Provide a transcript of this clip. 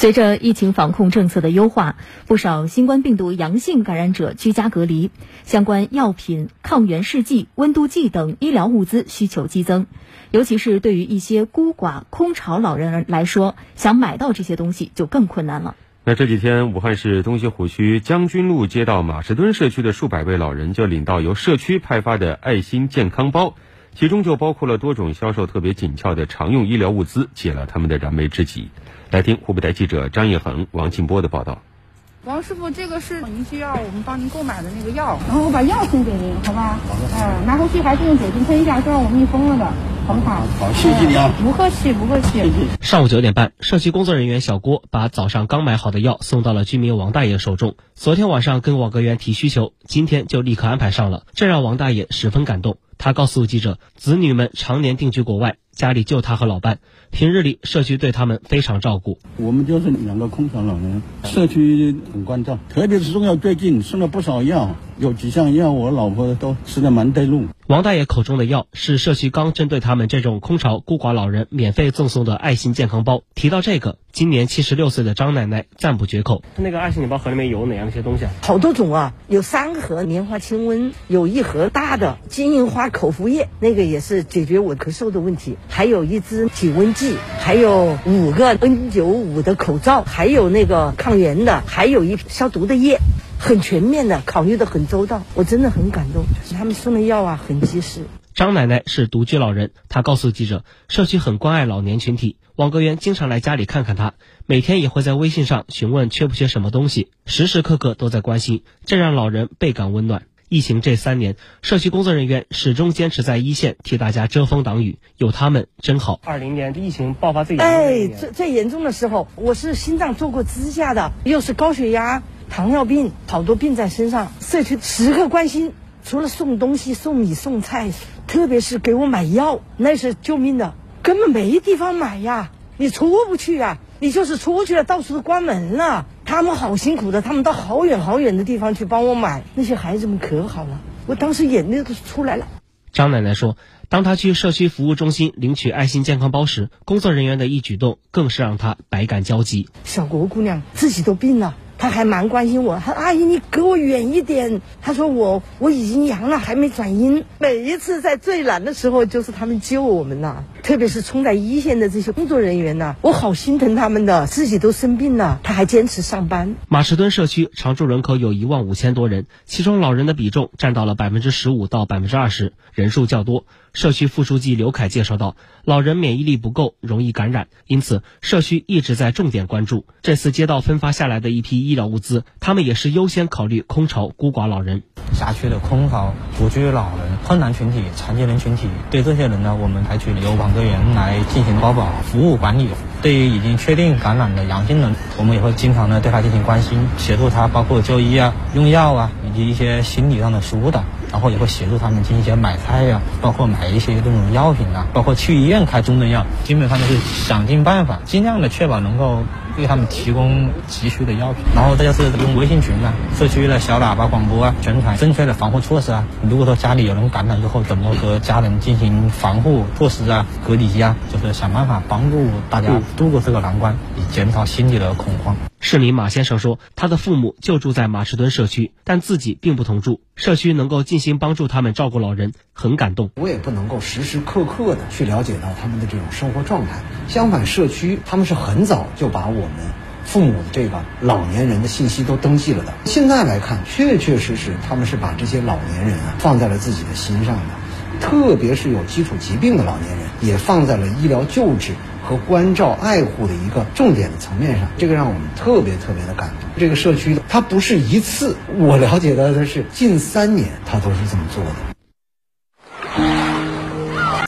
随着疫情防控政策的优化，不少新冠病毒阳性感染者居家隔离，相关药品、抗原试剂、温度计等医疗物资需求激增。尤其是对于一些孤寡空巢老人来说，想买到这些东西就更困难了。那这几天，武汉市东西湖区将军路街道马士敦社区的数百位老人就领到由社区派发的爱心健康包，其中就包括了多种销售特别紧俏的常用医疗物资，解了他们的燃眉之急。来听湖北台记者张叶恒、王静波的报道。王师傅，这个是您需要我们帮您购买的那个药，然后我把药送给您，好吧？好的。嗯，拿回去还是用酒精喷一下，是让我密封了的，好不好？好，谢谢你啊。不客气，不客气。上午九点半，社区工作人员小郭把早上刚买好的药送到了居民王大爷手中。昨天晚上跟网格员提需求，今天就立刻安排上了，这让王大爷十分感动。他告诉记者，子女们常年定居国外，家里就他和老伴。平日里，社区对他们非常照顾。我们就是两个空巢老人，社区很关照，特别是中药最近送了不少药，有几项药我老婆都吃的蛮对路。王大爷口中的药是社区刚针对他们这种空巢孤寡老人免费赠送的爱心健康包。提到这个，今年七十六岁的张奶奶赞不绝口。那个爱心礼包盒里面有哪样一些东西啊？好多种啊，有三盒棉花清瘟，有一盒大的金银花口服液，那个也是解决我咳嗽的问题，还有一支体温计，还有五个 N 九五的口罩，还有那个抗原的，还有一消毒的液。很全面的，考虑的很周到，我真的很感动。他们送的药啊，很及时。张奶奶是独居老人，她告诉记者，社区很关爱老年群体，网格员经常来家里看看她，每天也会在微信上询问缺不缺什么东西，时时刻刻都在关心，这让老人倍感温暖。疫情这三年，社区工作人员始终坚持在一线替大家遮风挡雨，有他们真好。二零年疫情爆发最严重，哎，最最严重的时候，我是心脏做过支架的，又是高血压。糖尿病好多病在身上，社区时刻关心，除了送东西、送米、送菜，特别是给我买药，那是救命的，根本没地方买呀，你出不去呀，你就是出去了，到处都关门了。他们好辛苦的，他们到好远好远的地方去帮我买，那些孩子们可好了，我当时眼泪都出来了。张奶奶说，当她去社区服务中心领取爱心健康包时，工作人员的一举动更是让她百感交集。小国姑娘自己都病了。她还蛮关心我，他阿姨你隔我远一点。她说我我已经阳了，还没转阴。每一次在最难的时候，就是他们救我们呐。特别是冲在一线的这些工作人员呐，我好心疼他们的，自己都生病了，他还坚持上班。马石墩社区常住人口有一万五千多人，其中老人的比重占到了百分之十五到百分之二十，人数较多。社区副书记刘凯介绍道：“老人免疫力不够，容易感染，因此社区一直在重点关注。这次街道分发下来的一批医疗物资，他们也是优先考虑空巢孤寡老人。辖区的空巢、独居老人、困难群体、残疾人群体，对这些人呢，我们采取由很多人来进行包保、服务管理。对于已经确定感染的阳性人，我们也会经常的对他进行关心，协助他包括就医啊、用药啊，以及一些心理上的疏导。”然后也会协助他们进行一些买菜呀，包括买一些这种药品啊，包括去医院开中成药，基本上就是想尽办法，尽量的确保能够为他们提供急需的药品。然后这就是用微信群啊、社区的小喇叭广播啊，宣传正确的防护措施啊。如果说家里有人感染之后，怎么和家人进行防护措施啊、隔离啊，就是想办法帮助大家度过这个难关，以减少心理的恐慌。市民马先生说，他的父母就住在马士敦社区，但自己并不同住。社区能够尽心帮助他们照顾老人，很感动。我也不能够时时刻刻的去了解到他们的这种生活状态。相反，社区他们是很早就把我们父母的这个老年人的信息都登记了的。现在来看，确确实实他们是把这些老年人啊放在了自己的心上的，特别是有基础疾病的老年人，也放在了医疗救治。和关照爱护的一个重点的层面上，这个让我们特别特别的感动。这个社区它不是一次，我了解到的是近三年，它都是这么做的。